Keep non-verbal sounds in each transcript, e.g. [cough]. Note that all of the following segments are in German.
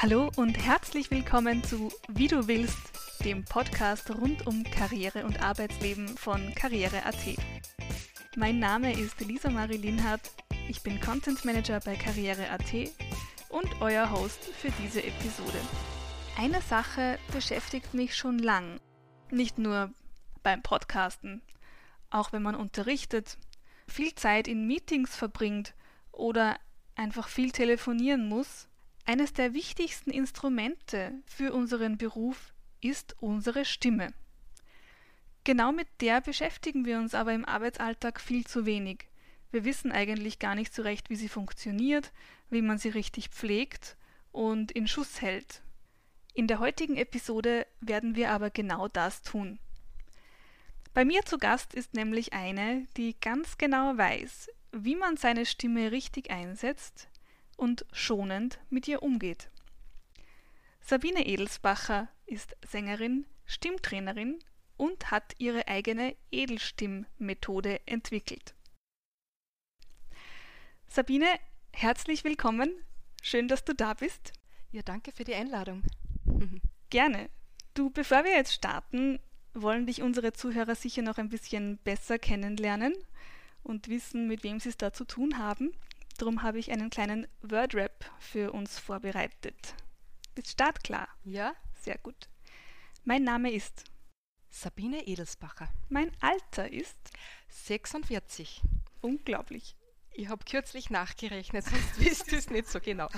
Hallo und herzlich willkommen zu Wie du willst, dem Podcast rund um Karriere und Arbeitsleben von Karriere.at. Mein Name ist Lisa Marie Linhardt, ich bin Content Manager bei Karriere.at und euer Host für diese Episode. Eine Sache beschäftigt mich schon lang, nicht nur beim Podcasten, auch wenn man unterrichtet, viel Zeit in Meetings verbringt oder einfach viel telefonieren muss, eines der wichtigsten Instrumente für unseren Beruf ist unsere Stimme. Genau mit der beschäftigen wir uns aber im Arbeitsalltag viel zu wenig. Wir wissen eigentlich gar nicht so recht, wie sie funktioniert, wie man sie richtig pflegt und in Schuss hält. In der heutigen Episode werden wir aber genau das tun. Bei mir zu Gast ist nämlich eine, die ganz genau weiß, wie man seine Stimme richtig einsetzt, und schonend mit ihr umgeht. Sabine Edelsbacher ist Sängerin, Stimmtrainerin und hat ihre eigene Edelstimmmethode entwickelt. Sabine, herzlich willkommen. Schön, dass du da bist. Ja, danke für die Einladung. [laughs] Gerne. Du, bevor wir jetzt starten, wollen dich unsere Zuhörer sicher noch ein bisschen besser kennenlernen und wissen, mit wem sie es da zu tun haben. Darum habe ich einen kleinen Wordrap für uns vorbereitet. Bist startklar? Ja. Sehr gut. Mein Name ist Sabine Edelsbacher. Mein Alter ist 46. Unglaublich. Ich habe kürzlich nachgerechnet, sonst [laughs] wisst ihr es nicht so genau.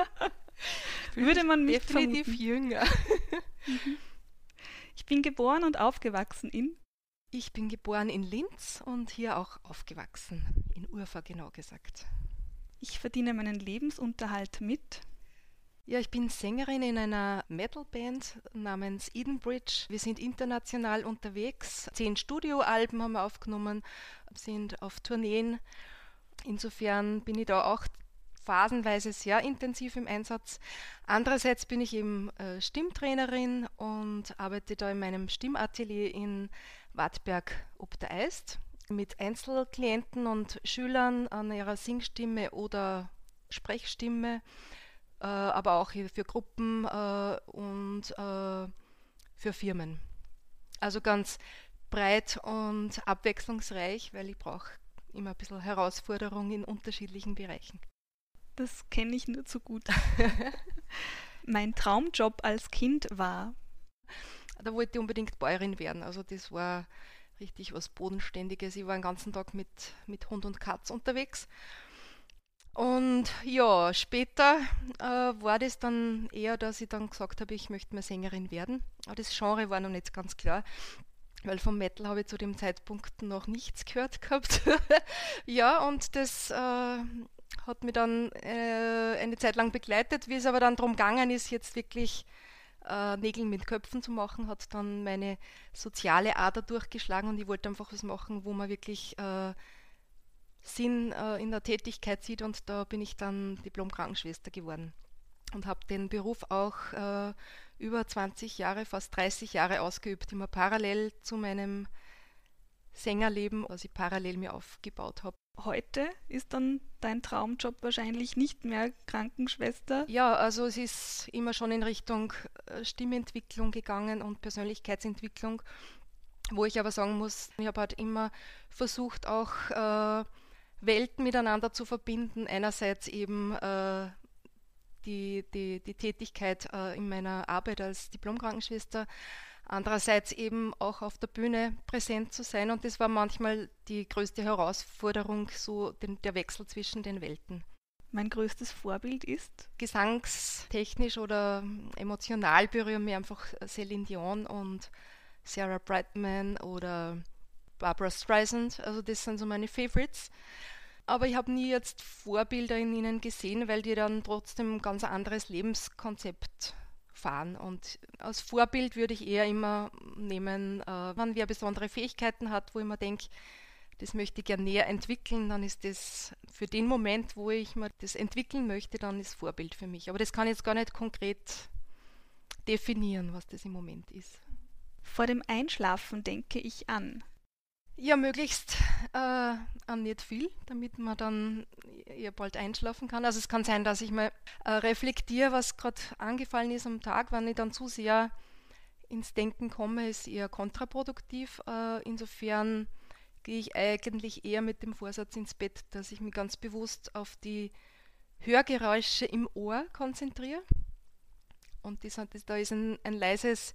[laughs] Würde man mich definitiv vermuten. jünger. Ich bin geboren und aufgewachsen in Ich bin geboren in Linz und hier auch aufgewachsen, in Urfa genau gesagt. Ich verdiene meinen Lebensunterhalt mit Ja, ich bin Sängerin in einer Metalband namens Edenbridge. Wir sind international unterwegs. Zehn Studioalben haben wir aufgenommen, sind auf Tourneen. Insofern bin ich da auch phasenweise sehr intensiv im Einsatz. Andererseits bin ich eben äh, Stimmtrainerin und arbeite da in meinem Stimmatelier in Wartberg ob der Eist mit Einzelklienten und Schülern an ihrer Singstimme oder Sprechstimme, äh, aber auch für Gruppen äh, und äh, für Firmen. Also ganz breit und abwechslungsreich, weil ich brauche immer ein bisschen Herausforderung in unterschiedlichen Bereichen. Das kenne ich nur zu gut. [laughs] mein Traumjob als Kind war Da wollte ich unbedingt Bäuerin werden. Also das war richtig was Bodenständiges. Ich war den ganzen Tag mit, mit Hund und Katz unterwegs. Und ja, später äh, war das dann eher, dass ich dann gesagt habe, ich möchte mal Sängerin werden. Aber das Genre war noch nicht ganz klar, weil vom Metal habe ich zu dem Zeitpunkt noch nichts gehört [laughs] gehabt. ja, und das äh, hat mich dann äh, eine Zeit lang begleitet. Wie es aber dann darum gegangen ist, jetzt wirklich äh, Nägel mit Köpfen zu machen, hat dann meine soziale Ader durchgeschlagen und ich wollte einfach was machen, wo man wirklich äh, Sinn äh, in der Tätigkeit sieht und da bin ich dann Diplom-Krankenschwester geworden und habe den Beruf auch äh, über 20 Jahre, fast 30 Jahre ausgeübt, immer parallel zu meinem Sängerleben, was ich parallel mir aufgebaut habe. Heute ist dann dein Traumjob wahrscheinlich nicht mehr Krankenschwester. Ja, also es ist immer schon in Richtung äh, Stimmentwicklung gegangen und Persönlichkeitsentwicklung, wo ich aber sagen muss, ich habe halt immer versucht, auch äh, Welten miteinander zu verbinden. Einerseits eben äh, die, die, die Tätigkeit äh, in meiner Arbeit als Diplomkrankenschwester, andererseits eben auch auf der Bühne präsent zu sein. Und das war manchmal die größte Herausforderung, so den, der Wechsel zwischen den Welten. Mein größtes Vorbild ist Gesangstechnisch oder emotional berühren mir einfach Celine Dion und Sarah Brightman oder Barbara Streisand. Also das sind so meine Favorites. Aber ich habe nie jetzt Vorbilder in ihnen gesehen, weil die dann trotzdem ein ganz anderes Lebenskonzept fahren. Und als Vorbild würde ich eher immer nehmen, äh, wenn wer besondere Fähigkeiten hat, wo ich mir denke, das möchte ich gerne näher entwickeln, dann ist das für den Moment, wo ich mir das entwickeln möchte, dann ist Vorbild für mich. Aber das kann ich jetzt gar nicht konkret definieren, was das im Moment ist. Vor dem Einschlafen denke ich an. Ja, möglichst äh, nicht viel, damit man dann eher bald einschlafen kann. Also es kann sein, dass ich mal äh, reflektiere, was gerade angefallen ist am Tag. Wenn ich dann zu sehr ins Denken komme, ist eher kontraproduktiv. Äh, insofern gehe ich eigentlich eher mit dem Vorsatz ins Bett, dass ich mich ganz bewusst auf die Hörgeräusche im Ohr konzentriere. Und das, das, da ist ein, ein leises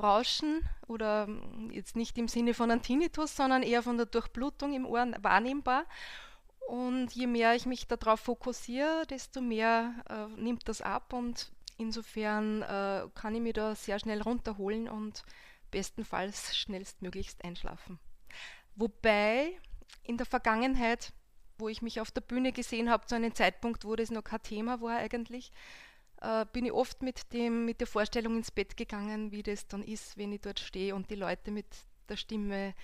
Rauschen oder jetzt nicht im Sinne von einem Tinnitus, sondern eher von der Durchblutung im Ohr wahrnehmbar. Und je mehr ich mich darauf fokussiere, desto mehr äh, nimmt das ab und insofern äh, kann ich mich da sehr schnell runterholen und bestenfalls schnellstmöglichst einschlafen. Wobei in der Vergangenheit, wo ich mich auf der Bühne gesehen habe, zu einem Zeitpunkt, wo das noch kein Thema war eigentlich, äh, bin ich oft mit, dem, mit der Vorstellung ins Bett gegangen, wie das dann ist, wenn ich dort stehe und die Leute mit der Stimme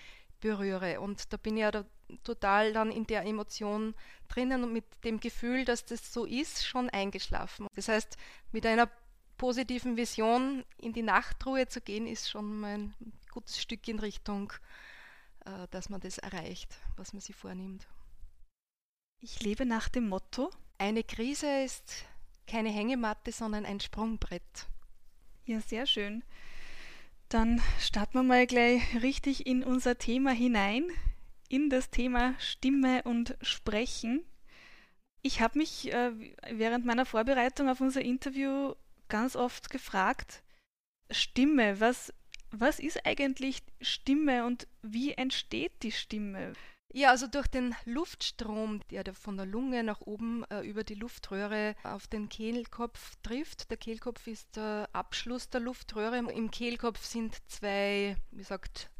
berühre. Und da bin ich ja da total dann in der Emotion drinnen und mit dem Gefühl, dass das so ist, schon eingeschlafen. Das heißt, mit einer positiven Vision in die Nachtruhe zu gehen, ist schon mal ein gutes Stück in Richtung, äh, dass man das erreicht, was man sich vornimmt. Ich lebe nach dem Motto. Eine Krise ist keine Hängematte, sondern ein Sprungbrett. Ja, sehr schön. Dann starten wir mal gleich richtig in unser Thema hinein, in das Thema Stimme und Sprechen. Ich habe mich äh, während meiner Vorbereitung auf unser Interview ganz oft gefragt, Stimme, was, was ist eigentlich Stimme und wie entsteht die Stimme? Ja, also durch den Luftstrom, der von der Lunge nach oben äh, über die Luftröhre auf den Kehlkopf trifft. Der Kehlkopf ist der Abschluss der Luftröhre. Im Kehlkopf sind zwei, wie sagt,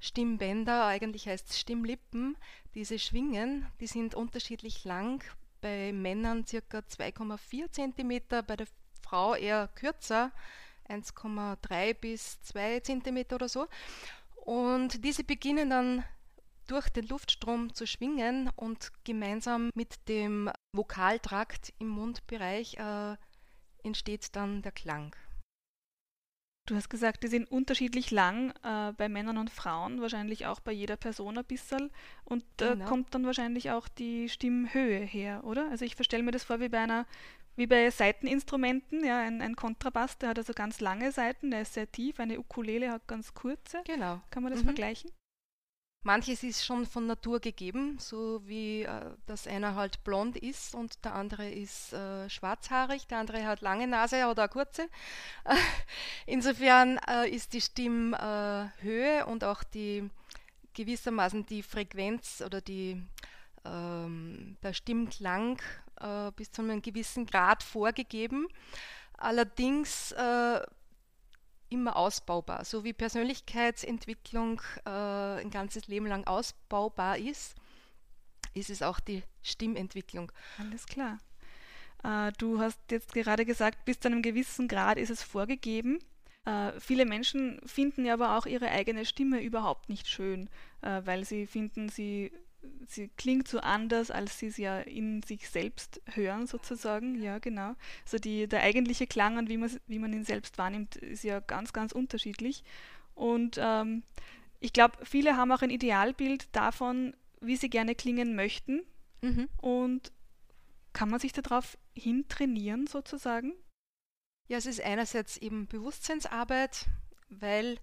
Stimmbänder, eigentlich heißt es Stimmlippen. Diese schwingen, die sind unterschiedlich lang. Bei Männern ca. 2,4 cm, bei der Frau eher kürzer, 1,3 bis 2 cm oder so. Und diese beginnen dann durch den Luftstrom zu schwingen und gemeinsam mit dem Vokaltrakt im Mundbereich äh, entsteht dann der Klang. Du hast gesagt, die sind unterschiedlich lang äh, bei Männern und Frauen, wahrscheinlich auch bei jeder Person ein bisschen. Und da genau. kommt dann wahrscheinlich auch die Stimmhöhe her, oder? Also ich verstelle mir das vor wie bei einer, wie bei Saiteninstrumenten, ja, ein, ein Kontrabass, der hat also ganz lange Seiten, der ist sehr tief, eine Ukulele hat ganz kurze. Genau. Kann man das mhm. vergleichen? Manches ist schon von Natur gegeben, so wie äh, dass einer halt blond ist und der andere ist äh, schwarzhaarig, der andere hat lange Nase oder kurze. [laughs] insofern äh, ist die Stimmhöhe und auch die gewissermaßen die Frequenz oder die, ähm, der Stimmklang äh, bis zu einem gewissen Grad vorgegeben. Allerdings äh, immer ausbaubar. So wie Persönlichkeitsentwicklung äh, ein ganzes Leben lang ausbaubar ist, ist es auch die Stimmentwicklung. Alles klar. Äh, du hast jetzt gerade gesagt, bis zu einem gewissen Grad ist es vorgegeben. Äh, viele Menschen finden ja aber auch ihre eigene Stimme überhaupt nicht schön, äh, weil sie finden, sie sie klingt so anders, als sie es ja in sich selbst hören, sozusagen. Ja, genau. Also die, der eigentliche Klang und wie man, wie man ihn selbst wahrnimmt, ist ja ganz, ganz unterschiedlich. Und ähm, ich glaube, viele haben auch ein Idealbild davon, wie sie gerne klingen möchten. Mhm. Und kann man sich darauf hintrainieren, sozusagen? Ja, es ist einerseits eben Bewusstseinsarbeit, weil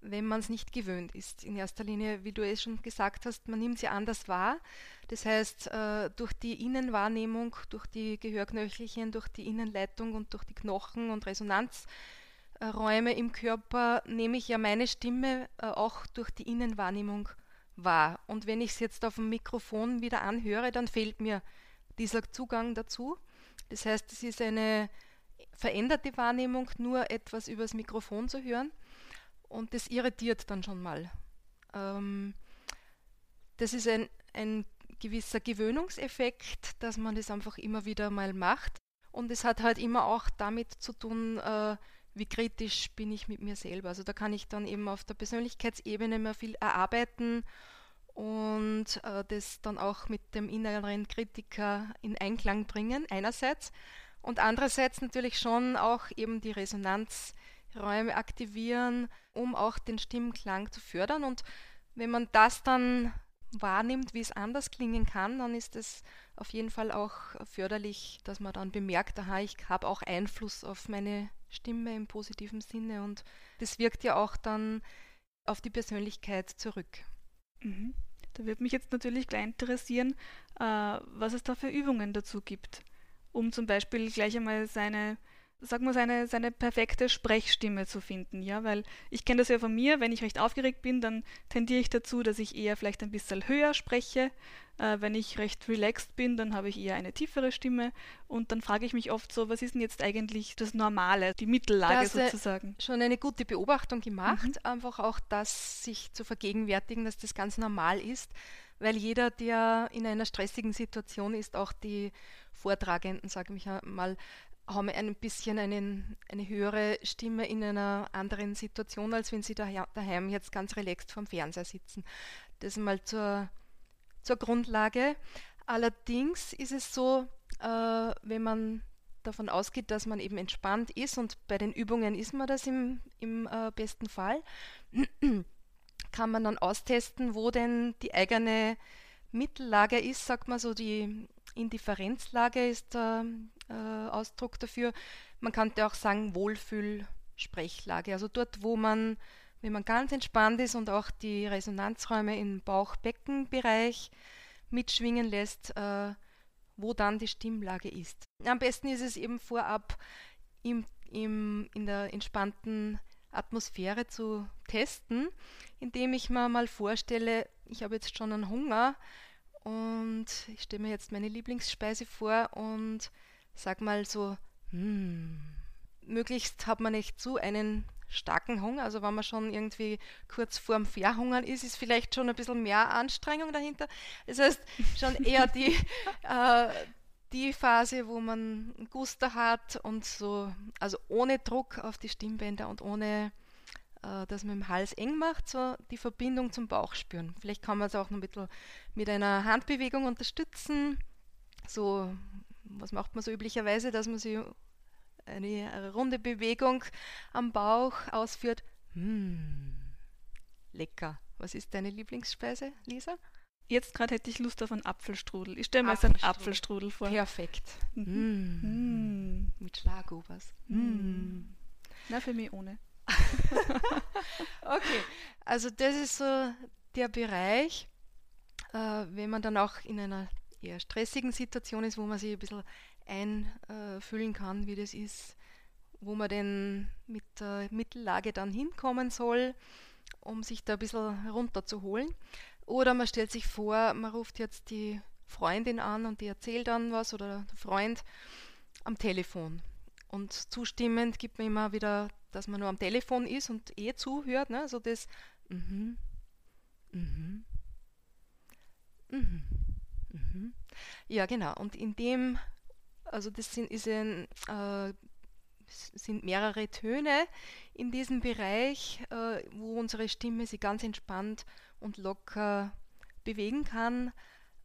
wenn man es nicht gewöhnt ist. In erster Linie, wie du es schon gesagt hast, man nimmt sie anders wahr. Das heißt, äh, durch die Innenwahrnehmung, durch die Gehörknöchelchen, durch die Innenleitung und durch die Knochen und Resonanzräume im Körper nehme ich ja meine Stimme äh, auch durch die Innenwahrnehmung wahr. Und wenn ich es jetzt auf dem Mikrofon wieder anhöre, dann fehlt mir dieser Zugang dazu. Das heißt, es ist eine veränderte Wahrnehmung, nur etwas übers Mikrofon zu hören und das irritiert dann schon mal. Ähm, das ist ein, ein gewisser Gewöhnungseffekt, dass man das einfach immer wieder mal macht. Und es hat halt immer auch damit zu tun, äh, wie kritisch bin ich mit mir selber. Also da kann ich dann eben auf der Persönlichkeitsebene mehr viel erarbeiten und äh, das dann auch mit dem inneren Kritiker in Einklang bringen, einerseits. Und andererseits natürlich schon auch eben die Resonanz Räume aktivieren, um auch den Stimmklang zu fördern. Und wenn man das dann wahrnimmt, wie es anders klingen kann, dann ist es auf jeden Fall auch förderlich, dass man dann bemerkt, aha, ich habe auch Einfluss auf meine Stimme im positiven Sinne und das wirkt ja auch dann auf die Persönlichkeit zurück. Mhm. Da würde mich jetzt natürlich gleich interessieren, äh, was es da für Übungen dazu gibt, um zum Beispiel gleich einmal seine sag mal, seine, seine perfekte Sprechstimme zu finden, ja, weil ich kenne das ja von mir, wenn ich recht aufgeregt bin, dann tendiere ich dazu, dass ich eher vielleicht ein bisschen höher spreche. Äh, wenn ich recht relaxed bin, dann habe ich eher eine tiefere Stimme und dann frage ich mich oft so, was ist denn jetzt eigentlich das Normale, die Mittellage sozusagen? Schon eine gute Beobachtung gemacht, mhm. einfach auch das sich zu vergegenwärtigen, dass das ganz normal ist, weil jeder, der in einer stressigen Situation ist, auch die Vortragenden, sage ich mal, haben ein bisschen einen, eine höhere Stimme in einer anderen Situation, als wenn sie daheim jetzt ganz relaxed vorm Fernseher sitzen. Das mal zur, zur Grundlage. Allerdings ist es so, äh, wenn man davon ausgeht, dass man eben entspannt ist und bei den Übungen ist man das im, im äh, besten Fall, [clears throat] kann man dann austesten, wo denn die eigene Mittellage ist, sagt man so, die Indifferenzlage ist der äh, Ausdruck dafür. Man könnte auch sagen Wohlfühlsprechlage, also dort, wo man, wenn man ganz entspannt ist und auch die Resonanzräume im Bauch-Becken-Bereich mitschwingen lässt, äh, wo dann die Stimmlage ist. Am besten ist es eben vorab im, im, in der entspannten Atmosphäre zu testen, indem ich mir mal vorstelle, ich habe jetzt schon einen Hunger und ich stelle mir jetzt meine Lieblingsspeise vor und sag mal so, hm, möglichst hat man nicht zu einen starken Hunger, also wenn man schon irgendwie kurz vorm Verhungern ist, ist vielleicht schon ein bisschen mehr Anstrengung dahinter. Das heißt, schon eher die, [laughs] äh, die Phase, wo man Guster hat und so, also ohne Druck auf die Stimmbänder und ohne äh, dass man im Hals eng macht, so die Verbindung zum Bauch spüren. Vielleicht kann man es auch noch ein bisschen mit einer Handbewegung unterstützen. So, was macht man so üblicherweise, dass man sich eine runde Bewegung am Bauch ausführt. Hm, lecker. Was ist deine Lieblingsspeise, Lisa? Jetzt gerade hätte ich Lust auf einen Apfelstrudel. Ich stelle mir jetzt einen Apfelstrudel vor. Perfekt. Mhm. Mm. Mit Schlagobers. Mm. Na, für mich ohne. [laughs] okay, also das ist so der Bereich, äh, wenn man dann auch in einer eher stressigen Situation ist, wo man sich ein bisschen einfühlen kann, wie das ist, wo man denn mit der Mittellage dann hinkommen soll, um sich da ein bisschen runterzuholen. Oder man stellt sich vor, man ruft jetzt die Freundin an und die erzählt dann was oder der Freund am Telefon. Und zustimmend gibt man immer wieder dass man nur am Telefon ist und eh zuhört, ne? so das mhm, mhm, mhm, mhm. Ja, genau. Und in dem, also das sind, ist ein, äh, sind mehrere Töne in diesem Bereich, äh, wo unsere Stimme sich ganz entspannt und locker bewegen kann.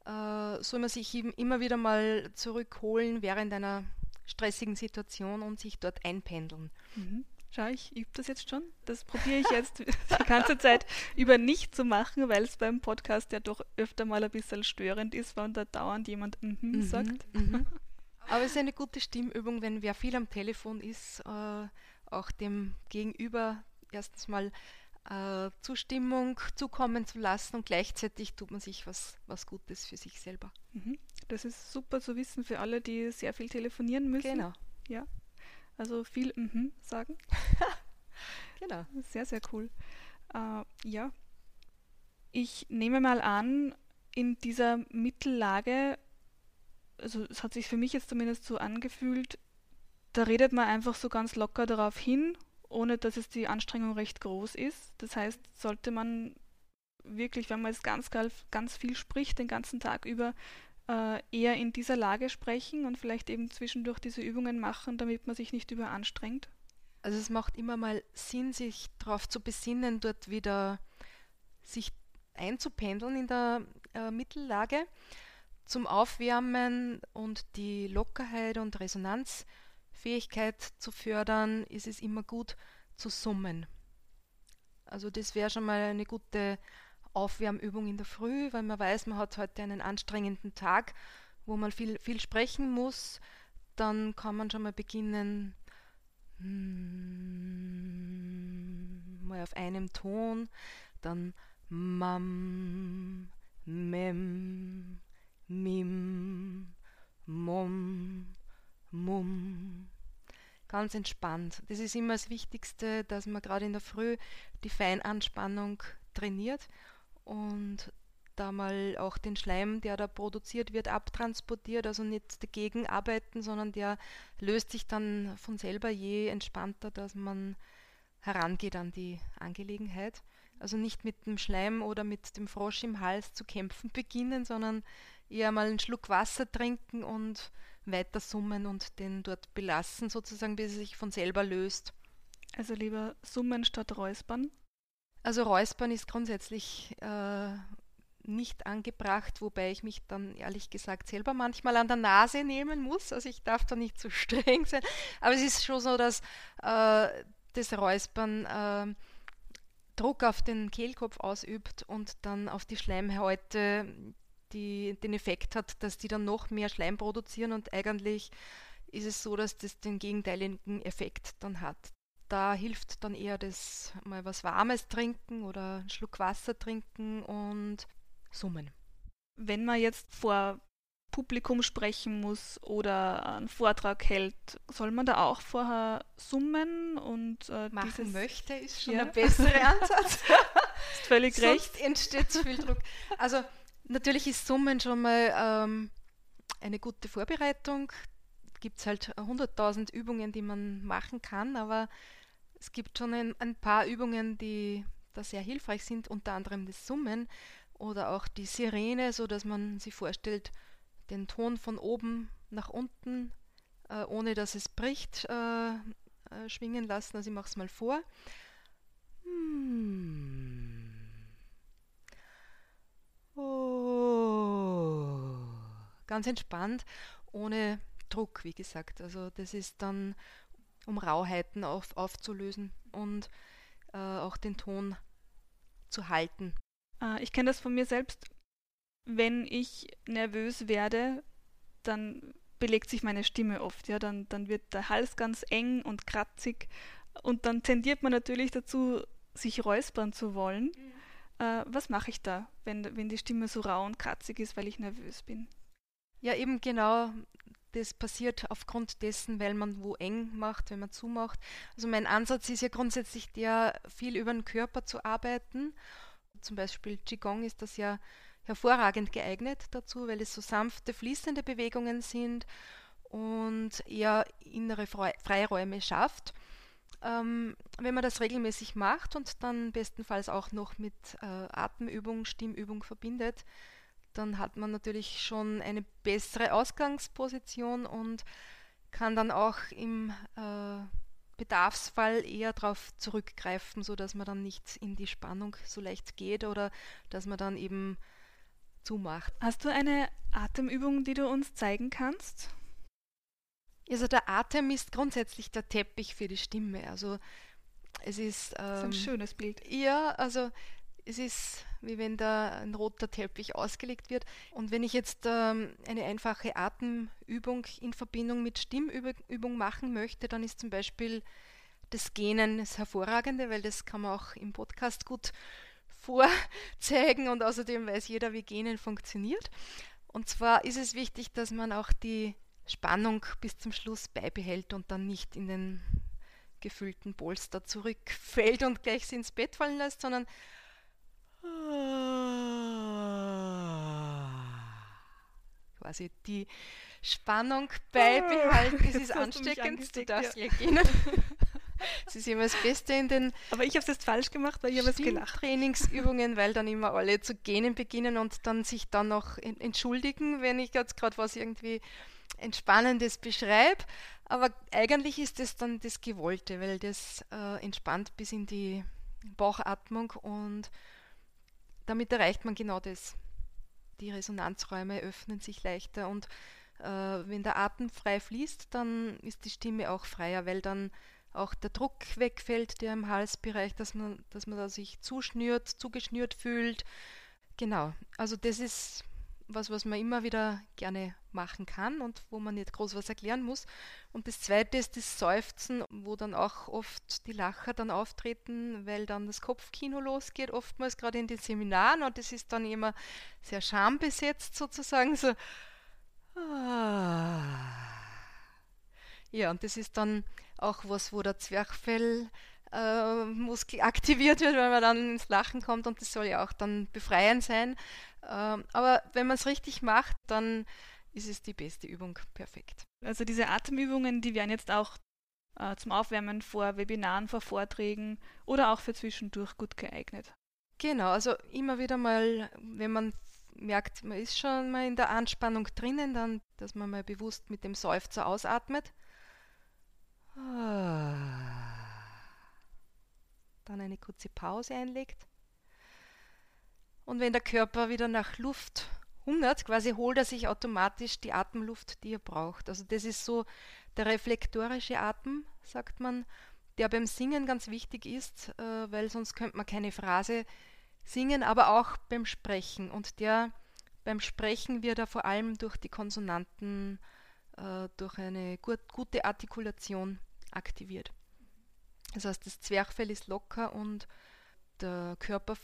Äh, soll man sich immer wieder mal zurückholen während einer stressigen Situation und sich dort einpendeln. Mhm. Schau, ich übe das jetzt schon. Das probiere ich jetzt [laughs] die ganze Zeit über nicht zu machen, weil es beim Podcast ja doch öfter mal ein bisschen störend ist, wenn da dauernd jemand mm -hmm mhm, sagt. Mhm. [laughs] Aber es ist eine gute Stimmübung, wenn wer viel am Telefon ist, äh, auch dem Gegenüber erstens mal äh, Zustimmung zukommen zu lassen und gleichzeitig tut man sich was, was Gutes für sich selber. Mhm. Das ist super zu wissen für alle, die sehr viel telefonieren müssen. Genau. Ja, also viel mhm sagen. [laughs] genau. Sehr, sehr cool. Äh, ja. Ich nehme mal an, in dieser Mittellage, also es hat sich für mich jetzt zumindest so angefühlt, da redet man einfach so ganz locker darauf hin, ohne dass es die Anstrengung recht groß ist. Das heißt, sollte man wirklich, wenn man jetzt ganz, ganz viel spricht, den ganzen Tag über, eher in dieser Lage sprechen und vielleicht eben zwischendurch diese Übungen machen, damit man sich nicht überanstrengt? Also es macht immer mal Sinn, sich darauf zu besinnen, dort wieder sich einzupendeln in der äh, Mittellage. Zum Aufwärmen und die Lockerheit und Resonanzfähigkeit zu fördern, ist es immer gut zu summen. Also das wäre schon mal eine gute Aufwärmübung in der Früh, weil man weiß, man hat heute einen anstrengenden Tag, wo man viel, viel sprechen muss. Dann kann man schon mal beginnen, mm, mal auf einem Ton, dann Mam, Mem, Mim, Mom, Mum. Ganz entspannt. Das ist immer das Wichtigste, dass man gerade in der Früh die Feinanspannung trainiert und da mal auch den Schleim, der da produziert wird, abtransportiert, also nicht dagegen arbeiten, sondern der löst sich dann von selber je entspannter, dass man herangeht an die Angelegenheit. Also nicht mit dem Schleim oder mit dem Frosch im Hals zu kämpfen [laughs] beginnen, sondern eher mal einen Schluck Wasser trinken und weiter summen und den dort belassen, sozusagen, bis er sich von selber löst. Also lieber summen statt räuspern? Also räuspern ist grundsätzlich äh, nicht angebracht, wobei ich mich dann ehrlich gesagt selber manchmal an der Nase nehmen muss. Also ich darf da nicht zu so [laughs] streng sein. Aber es ist schon so, dass äh, das Räuspern äh, Druck auf den Kehlkopf ausübt und dann auf die Schleimhäute die, den Effekt hat, dass die dann noch mehr Schleim produzieren und eigentlich ist es so, dass das den gegenteiligen Effekt dann hat. Da hilft dann eher das mal was Warmes trinken oder einen Schluck Wasser trinken und summen. Wenn man jetzt vor Publikum sprechen muss oder einen Vortrag hält, soll man da auch vorher summen und äh, machen dieses, möchte, ist schon ja. der bessere [laughs] Ansatz. ist völlig Sonst recht. entsteht zu viel Druck. Also natürlich ist Summen schon mal ähm, eine gute Vorbereitung. Gibt es halt 100.000 Übungen, die man machen kann, aber es gibt schon ein, ein paar Übungen, die da sehr hilfreich sind, unter anderem das Summen oder auch die Sirene, so dass man sich vorstellt, den Ton von oben nach unten, äh, ohne dass es bricht, äh, äh, schwingen lassen. Also ich mache es mal vor. Hmm. Oh. Ganz entspannt, ohne Druck, wie gesagt. Also das ist dann, um Rauheiten auf, aufzulösen und äh, auch den Ton zu halten. Äh, ich kenne das von mir selbst. Wenn ich nervös werde, dann belegt sich meine Stimme oft. Ja, dann, dann wird der Hals ganz eng und kratzig und dann tendiert man natürlich dazu, sich räuspern zu wollen. Mhm. Äh, was mache ich da, wenn, wenn die Stimme so rau und kratzig ist, weil ich nervös bin? Ja, eben genau. Das passiert aufgrund dessen, weil man wo eng macht, wenn man zumacht. Also mein Ansatz ist ja grundsätzlich der, viel über den Körper zu arbeiten zum Beispiel Qigong ist das ja hervorragend geeignet dazu, weil es so sanfte, fließende Bewegungen sind und eher innere Freiräume schafft. Ähm, wenn man das regelmäßig macht und dann bestenfalls auch noch mit äh, Atemübung, Stimmübung verbindet, dann hat man natürlich schon eine bessere Ausgangsposition und kann dann auch im äh, Bedarfsfall eher darauf zurückgreifen, sodass man dann nicht in die Spannung so leicht geht oder dass man dann eben zumacht. Hast du eine Atemübung, die du uns zeigen kannst? Also der Atem ist grundsätzlich der Teppich für die Stimme. Also es ist, ähm, das ist ein ähm, schönes Bild. Ja, also es ist wie wenn da ein roter Teppich ausgelegt wird. Und wenn ich jetzt ähm, eine einfache Atemübung in Verbindung mit Stimmübung machen möchte, dann ist zum Beispiel das Gähnen das Hervorragende, weil das kann man auch im Podcast gut [laughs] vorzeigen und außerdem weiß jeder, wie Gähnen funktioniert. Und zwar ist es wichtig, dass man auch die Spannung bis zum Schluss beibehält und dann nicht in den gefüllten Polster zurückfällt und gleich ins Bett fallen lässt, sondern quasi die Spannung beibehalten. Es [laughs] ist ansteckend, du darfst ja. gehen. [laughs] Es ist immer das Beste in den Aber ich habe es jetzt falsch gemacht, weil ich habe es gelacht. Trainingsübungen, weil dann immer alle zu gähnen beginnen und dann sich dann noch entschuldigen, wenn ich jetzt gerade was irgendwie Entspannendes beschreibe. Aber eigentlich ist es dann das Gewollte, weil das äh, entspannt bis in die Bauchatmung und damit erreicht man genau das. Die Resonanzräume öffnen sich leichter und äh, wenn der Atem frei fließt, dann ist die Stimme auch freier, weil dann auch der Druck wegfällt, der im Halsbereich, dass man, dass man da sich zuschnürt, zugeschnürt fühlt. Genau, also das ist was, was man immer wieder gerne machen kann und wo man nicht groß was erklären muss. Und das zweite ist das Seufzen, wo dann auch oft die Lacher dann auftreten, weil dann das Kopfkino losgeht, oftmals gerade in den Seminaren und das ist dann immer sehr schambesetzt sozusagen, so. Ah. Ja, und das ist dann auch was, wo der Zwerchfell äh, Muskel aktiviert wird, wenn man dann ins Lachen kommt und das soll ja auch dann befreiend sein. Ähm, aber wenn man es richtig macht, dann ist es die beste Übung perfekt. Also diese Atemübungen, die werden jetzt auch äh, zum Aufwärmen vor Webinaren, vor Vorträgen oder auch für zwischendurch gut geeignet. Genau, also immer wieder mal, wenn man merkt, man ist schon mal in der Anspannung drinnen, dann, dass man mal bewusst mit dem Seufzer ausatmet. Ah. Dann eine kurze Pause einlegt. Und wenn der Körper wieder nach Luft hungert, quasi holt er sich automatisch die Atemluft, die er braucht. Also das ist so der reflektorische Atem, sagt man, der beim Singen ganz wichtig ist, äh, weil sonst könnte man keine Phrase singen, aber auch beim Sprechen. Und der beim Sprechen wird er vor allem durch die Konsonanten, äh, durch eine gut, gute Artikulation aktiviert. Das heißt, das Zwerchfell ist locker und der Körper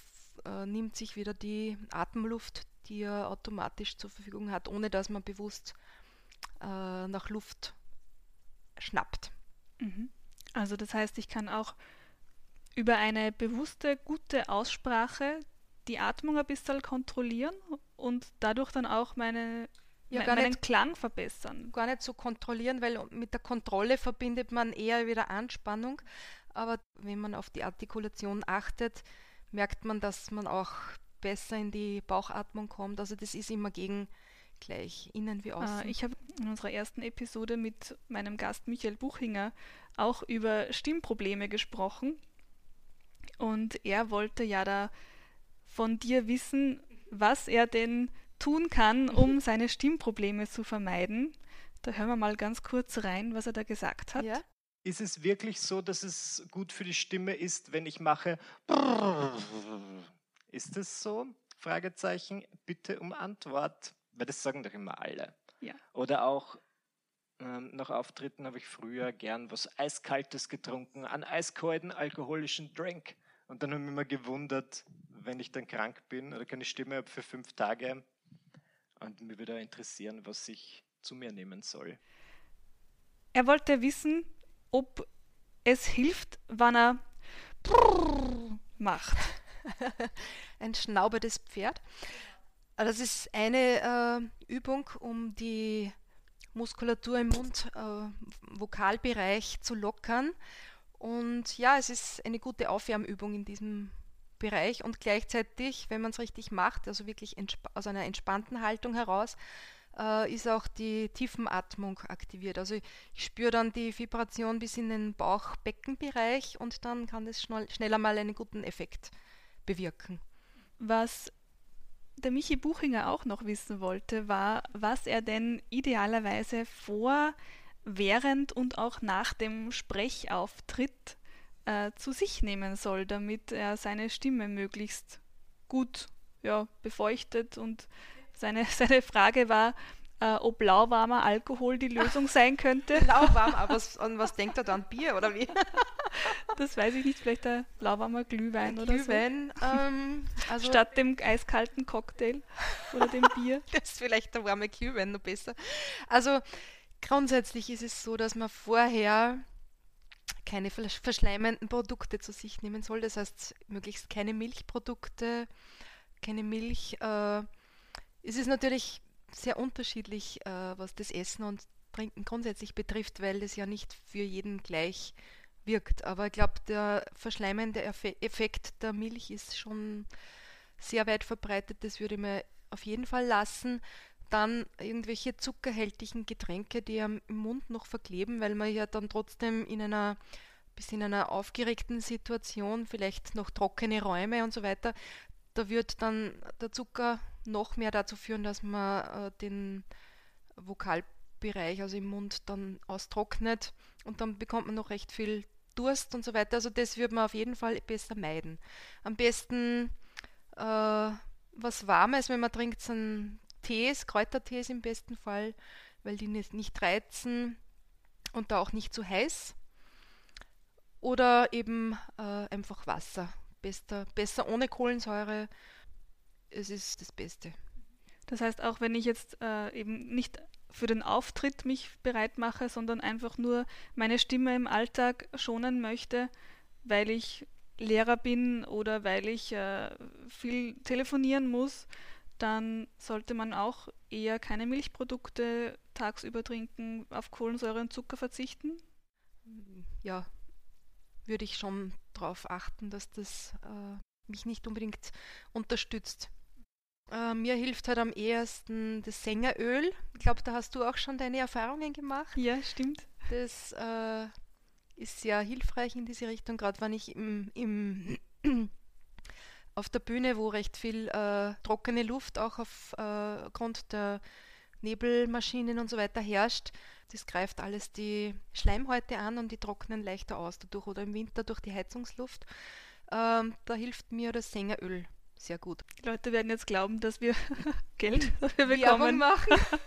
äh, nimmt sich wieder die Atemluft, die er automatisch zur Verfügung hat, ohne dass man bewusst äh, nach Luft schnappt. Mhm. Also das heißt, ich kann auch über eine bewusste, gute Aussprache die Atmung ein bisschen kontrollieren und dadurch dann auch meine, ja, me meinen nicht, Klang verbessern. Gar nicht so kontrollieren, weil mit der Kontrolle verbindet man eher wieder Anspannung. Aber wenn man auf die Artikulation achtet, merkt man, dass man auch besser in die Bauchatmung kommt. Also das ist immer gegen gleich innen wie außen. ich habe in unserer ersten Episode mit meinem Gast Michael Buchinger auch über Stimmprobleme gesprochen. Und er wollte ja da von dir wissen, was er denn tun kann, um seine Stimmprobleme zu vermeiden. Da hören wir mal ganz kurz rein, was er da gesagt hat. Ja? Ist es wirklich so, dass es gut für die Stimme ist, wenn ich mache? Ist es so? Fragezeichen. Bitte um Antwort, weil das sagen doch immer alle. Ja. Oder auch ähm, nach Auftritten habe ich früher gern was Eiskaltes getrunken, einen eiskalten alkoholischen Drink. Und dann habe ich mich immer gewundert, wenn ich dann krank bin oder keine Stimme habe für fünf Tage. Und mir würde interessieren, was ich zu mir nehmen soll. Er wollte wissen, ob es hilft, wenn er macht. [laughs] Ein schnaubertes Pferd. Das ist eine äh, Übung, um die Muskulatur im Mund, äh, Vokalbereich zu lockern. Und ja, es ist eine gute Aufwärmübung in diesem Bereich und gleichzeitig, wenn man es richtig macht, also wirklich aus einer entspannten Haltung heraus, äh, ist auch die Tiefenatmung aktiviert. Also ich, ich spüre dann die Vibration bis in den Bauchbeckenbereich und dann kann das schnell, schneller mal einen guten Effekt bewirken. Was der Michi Buchinger auch noch wissen wollte, war, was er denn idealerweise vor, während und auch nach dem Sprechauftritt äh, zu sich nehmen soll, damit er seine Stimme möglichst gut ja, befeuchtet und seine, [laughs] seine Frage war, äh, ob lauwarmer Alkohol die Lösung sein könnte. [laughs] Lauwarm, aber [laughs] was, an was denkt er dann? Bier oder wie? das weiß ich nicht, vielleicht ein lauwarmer Glühwein ein oder Glühwein, so. Ähm, also Statt dem eiskalten Cocktail oder dem Bier. das ist vielleicht der warme Glühwein noch besser. Also grundsätzlich ist es so, dass man vorher keine verschleimenden Produkte zu sich nehmen soll. Das heißt, möglichst keine Milchprodukte, keine Milch. Äh, es ist natürlich sehr unterschiedlich, äh, was das Essen und Trinken grundsätzlich betrifft, weil das ja nicht für jeden gleich wirkt. Aber ich glaube, der verschleimende Effekt der Milch ist schon sehr weit verbreitet. Das würde ich mir auf jeden Fall lassen. Dann irgendwelche zuckerhältigen Getränke, die am Mund noch verkleben, weil man ja dann trotzdem in einer bis in einer aufgeregten Situation, vielleicht noch trockene Räume und so weiter, da wird dann der Zucker noch mehr dazu führen, dass man äh, den Vokalbereich, also im Mund, dann austrocknet und dann bekommt man noch recht viel Durst und so weiter. Also das würde man auf jeden Fall besser meiden. Am besten äh, was Warmes, wenn man trinkt, sind Tees, Kräutertees im besten Fall, weil die nicht, nicht reizen und da auch nicht zu heiß. Oder eben äh, einfach Wasser. Bester, besser ohne Kohlensäure. Es ist das Beste. Das heißt, auch wenn ich jetzt äh, eben nicht für den Auftritt mich bereit mache, sondern einfach nur meine Stimme im Alltag schonen möchte, weil ich Lehrer bin oder weil ich äh, viel telefonieren muss, dann sollte man auch eher keine Milchprodukte tagsüber trinken, auf Kohlensäure und Zucker verzichten? Ja, würde ich schon darauf achten, dass das äh, mich nicht unbedingt unterstützt. Äh, mir hilft halt am ehesten das Sängeröl. Ich glaube, da hast du auch schon deine Erfahrungen gemacht. Ja, stimmt. Das äh, ist sehr hilfreich in diese Richtung, gerade wenn ich im, im auf der Bühne, wo recht viel äh, trockene Luft auch aufgrund äh, der Nebelmaschinen und so weiter herrscht. Das greift alles die Schleimhäute an und die trocknen leichter aus dadurch oder im Winter durch die Heizungsluft. Ähm, da hilft mir das Sängeröl sehr gut. Die Leute werden jetzt glauben, dass wir [laughs] Geld [laughs] dafür bekommen. machen. [laughs]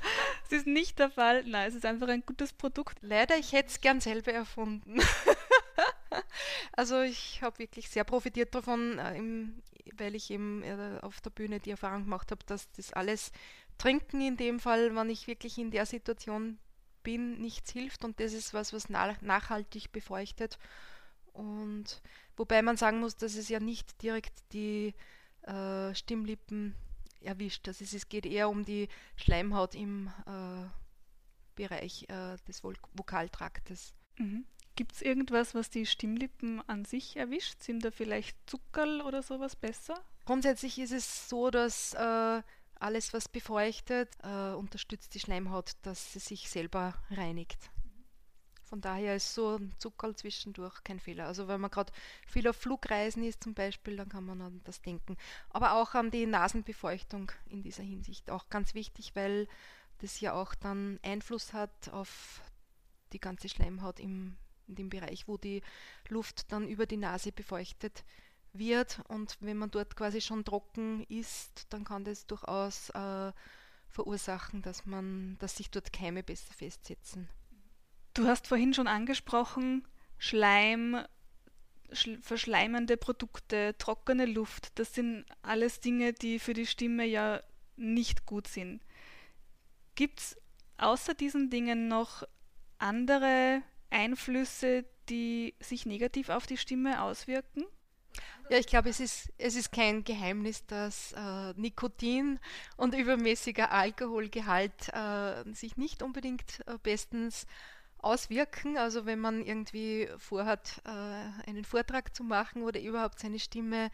Es ist nicht der Fall. Nein, es ist einfach ein gutes Produkt. Leider, ich hätte es gern selber erfunden. also ich habe wirklich sehr profitiert davon, äh, weil ich eben äh, auf der Bühne die Erfahrung gemacht habe, dass das alles Trinken in dem Fall, wenn ich wirklich in der Situation bin, nichts hilft und das ist was, was nachhaltig befeuchtet. Und wobei man sagen muss, dass es ja nicht direkt die äh, Stimmlippen erwischt. Also es geht eher um die Schleimhaut im äh, Bereich äh, des Vok Vokaltraktes. Mhm. Gibt es irgendwas, was die Stimmlippen an sich erwischt? Sind da vielleicht Zuckerl oder sowas besser? Grundsätzlich ist es so, dass äh, alles, was befeuchtet, äh, unterstützt die Schleimhaut, dass sie sich selber reinigt. Von daher ist so ein Zuckerl zwischendurch kein Fehler. Also wenn man gerade viel auf Flugreisen ist zum Beispiel, dann kann man an das denken. Aber auch an die Nasenbefeuchtung in dieser Hinsicht auch ganz wichtig, weil das ja auch dann Einfluss hat auf die ganze Schleimhaut im, in dem Bereich, wo die Luft dann über die Nase befeuchtet wird. Und wenn man dort quasi schon trocken ist, dann kann das durchaus äh, verursachen, dass man, dass sich dort Keime besser festsetzen. Du hast vorhin schon angesprochen, Schleim, verschleimende Produkte, trockene Luft, das sind alles Dinge, die für die Stimme ja nicht gut sind. Gibt es außer diesen Dingen noch andere Einflüsse, die sich negativ auf die Stimme auswirken? Ja, ich glaube, es ist, es ist kein Geheimnis, dass äh, Nikotin und übermäßiger Alkoholgehalt äh, sich nicht unbedingt äh, bestens auswirken. Also wenn man irgendwie vorhat, äh, einen Vortrag zu machen oder überhaupt seine Stimme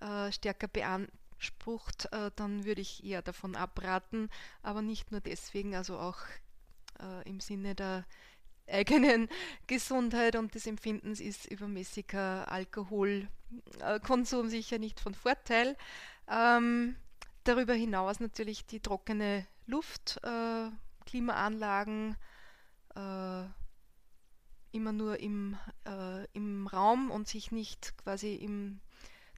äh, stärker beansprucht, äh, dann würde ich eher davon abraten. Aber nicht nur deswegen, also auch äh, im Sinne der eigenen [laughs] Gesundheit und des Empfindens ist übermäßiger Alkoholkonsum sicher nicht von Vorteil. Ähm, darüber hinaus natürlich die trockene Luft, äh, Klimaanlagen, äh, immer nur im, äh, im Raum und sich nicht quasi in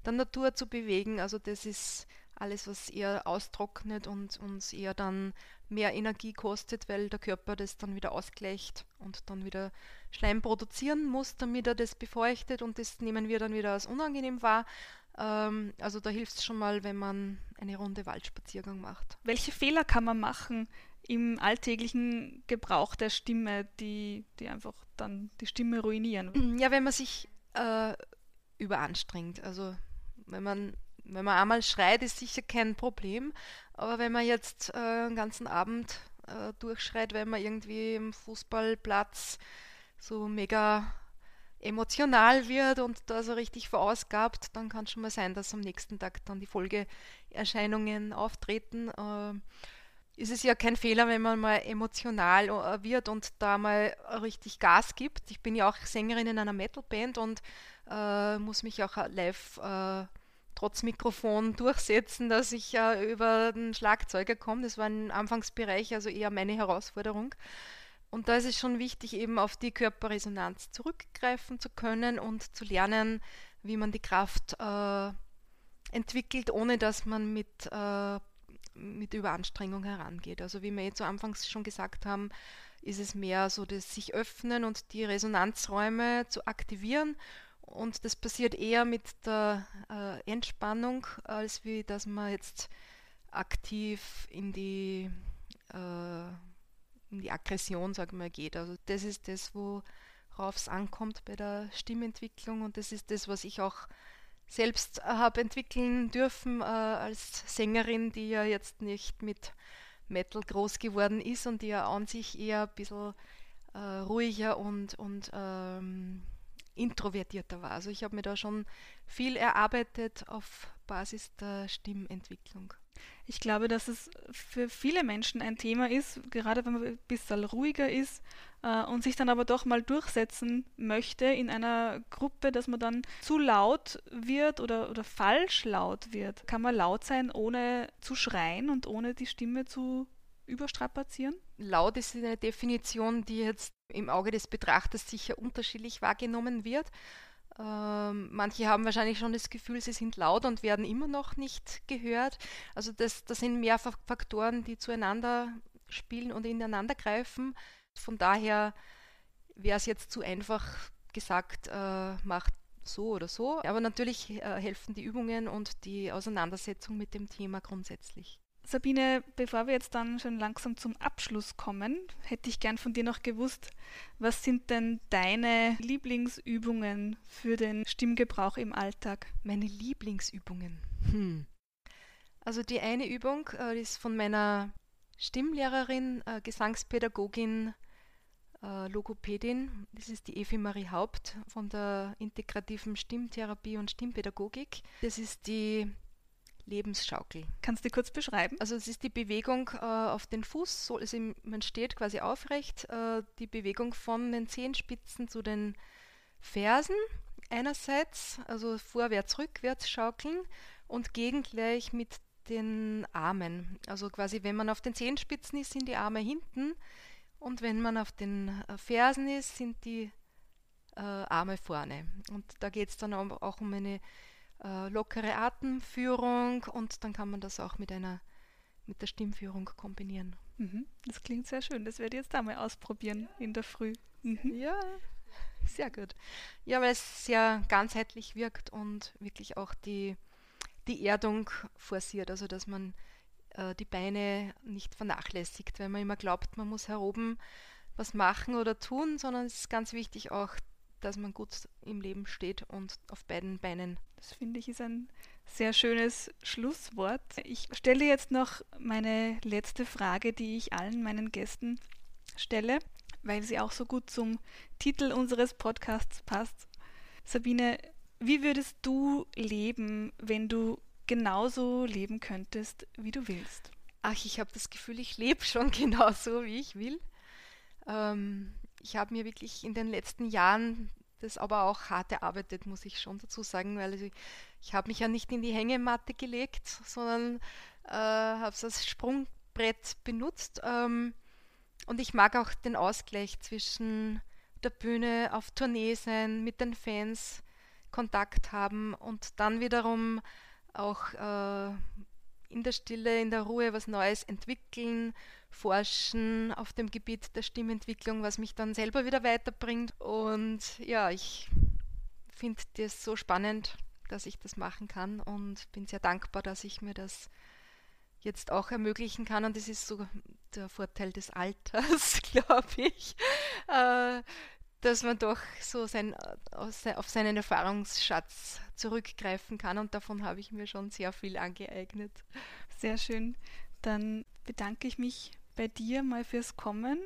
der Natur zu bewegen. Also das ist alles, was eher austrocknet und uns eher dann mehr Energie kostet, weil der Körper das dann wieder ausgleicht und dann wieder Schleim produzieren muss, damit er das befeuchtet und das nehmen wir dann wieder als unangenehm wahr. Ähm, also da hilft es schon mal, wenn man eine Runde Waldspaziergang macht. Welche Fehler kann man machen, im alltäglichen Gebrauch der Stimme, die, die einfach dann die Stimme ruinieren. Ja, wenn man sich äh, überanstrengt. Also wenn man, wenn man einmal schreit, ist sicher kein Problem. Aber wenn man jetzt äh, den ganzen Abend äh, durchschreit, wenn man irgendwie im Fußballplatz so mega emotional wird und da so richtig verausgabt, dann kann es schon mal sein, dass am nächsten Tag dann die Folgeerscheinungen auftreten. Äh, ist es ja kein Fehler, wenn man mal emotional äh, wird und da mal richtig Gas gibt. Ich bin ja auch Sängerin in einer Metalband und äh, muss mich auch live äh, trotz Mikrofon durchsetzen, dass ich äh, über den Schlagzeuger komme. Das war im Anfangsbereich also eher meine Herausforderung. Und da ist es schon wichtig, eben auf die Körperresonanz zurückgreifen zu können und zu lernen, wie man die Kraft äh, entwickelt, ohne dass man mit, äh, mit Überanstrengung herangeht. Also wie wir jetzt zu Anfangs schon gesagt haben, ist es mehr so das sich öffnen und die Resonanzräume zu aktivieren. Und das passiert eher mit der äh, Entspannung, als wie dass man jetzt aktiv in die äh, in die Aggression, sagen wir, geht. Also das ist das, worauf es ankommt bei der Stimmentwicklung und das ist das, was ich auch selbst habe entwickeln dürfen äh, als Sängerin, die ja jetzt nicht mit Metal groß geworden ist und die ja an sich eher ein bisschen äh, ruhiger und, und ähm, introvertierter war. Also ich habe mir da schon viel erarbeitet auf Basis der Stimmentwicklung. Ich glaube, dass es für viele Menschen ein Thema ist, gerade wenn man ein bisschen ruhiger ist äh, und sich dann aber doch mal durchsetzen möchte in einer Gruppe, dass man dann zu laut wird oder, oder falsch laut wird. Kann man laut sein, ohne zu schreien und ohne die Stimme zu überstrapazieren? Laut ist eine Definition, die jetzt im Auge des Betrachters sicher unterschiedlich wahrgenommen wird. Ähm, manche haben wahrscheinlich schon das Gefühl, sie sind laut und werden immer noch nicht gehört. Also das, das sind mehr Faktoren, die zueinander spielen und ineinander greifen. Von daher wäre es jetzt zu einfach gesagt, äh, macht so oder so. Aber natürlich äh, helfen die Übungen und die Auseinandersetzung mit dem Thema grundsätzlich. Sabine, bevor wir jetzt dann schon langsam zum Abschluss kommen, hätte ich gern von dir noch gewusst, was sind denn deine Lieblingsübungen für den Stimmgebrauch im Alltag? Meine Lieblingsübungen. Hm. Also die eine Übung äh, ist von meiner Stimmlehrerin, äh, Gesangspädagogin, äh, Logopädin. Das ist die Evi Marie Haupt von der integrativen Stimmtherapie und Stimmpädagogik. Das ist die Lebensschaukel. Kannst du kurz beschreiben? Also es ist die Bewegung äh, auf den Fuß, so, also man steht quasi aufrecht, äh, die Bewegung von den Zehenspitzen zu den Fersen einerseits, also vorwärts, rückwärts schaukeln und gegengleich mit den Armen. Also quasi, wenn man auf den Zehenspitzen ist, sind die Arme hinten und wenn man auf den äh, Fersen ist, sind die äh, Arme vorne. Und da geht es dann auch um eine äh, lockere Atemführung und dann kann man das auch mit einer mit der Stimmführung kombinieren. Mhm. Das klingt sehr schön. Das werde ich jetzt da mal ausprobieren in der Früh. Mhm. Ja, sehr gut. Ja, weil es sehr ganzheitlich wirkt und wirklich auch die, die Erdung forciert, also dass man äh, die Beine nicht vernachlässigt, weil man immer glaubt, man muss hier oben was machen oder tun, sondern es ist ganz wichtig auch dass man gut im Leben steht und auf beiden Beinen. Das finde ich ist ein sehr schönes Schlusswort. Ich stelle jetzt noch meine letzte Frage, die ich allen meinen Gästen stelle, weil sie auch so gut zum Titel unseres Podcasts passt. Sabine, wie würdest du leben, wenn du genauso leben könntest, wie du willst? Ach, ich habe das Gefühl, ich lebe schon [laughs] genauso, wie ich will. Ähm, ich habe mir wirklich in den letzten Jahren das aber auch hart erarbeitet, muss ich schon dazu sagen, weil ich, ich habe mich ja nicht in die Hängematte gelegt, sondern äh, habe es als Sprungbrett benutzt. Ähm, und ich mag auch den Ausgleich zwischen der Bühne, auf Tournee sein, mit den Fans Kontakt haben und dann wiederum auch äh, in der Stille, in der Ruhe was Neues entwickeln, forschen auf dem Gebiet der Stimmentwicklung, was mich dann selber wieder weiterbringt. Und ja, ich finde das so spannend, dass ich das machen kann und bin sehr dankbar, dass ich mir das jetzt auch ermöglichen kann. Und das ist so der Vorteil des Alters, [laughs] glaube ich, äh, dass man doch so sein, auf seinen Erfahrungsschatz zurückgreifen kann. Und davon habe ich mir schon sehr viel angeeignet. Sehr schön. Dann bedanke ich mich bei dir mal fürs Kommen,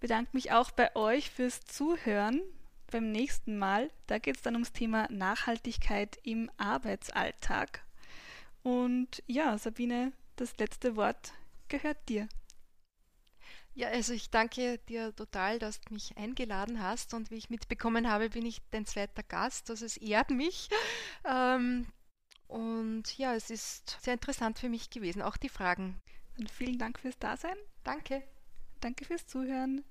bedanke mich auch bei euch fürs Zuhören. Beim nächsten Mal, da geht es dann ums Thema Nachhaltigkeit im Arbeitsalltag. Und ja, Sabine, das letzte Wort gehört dir. Ja, also ich danke dir total, dass du mich eingeladen hast und wie ich mitbekommen habe, bin ich dein zweiter Gast. Also es ehrt mich. Ähm, und ja, es ist sehr interessant für mich gewesen, auch die Fragen. Und vielen Dank fürs Dasein. Danke. Danke fürs Zuhören.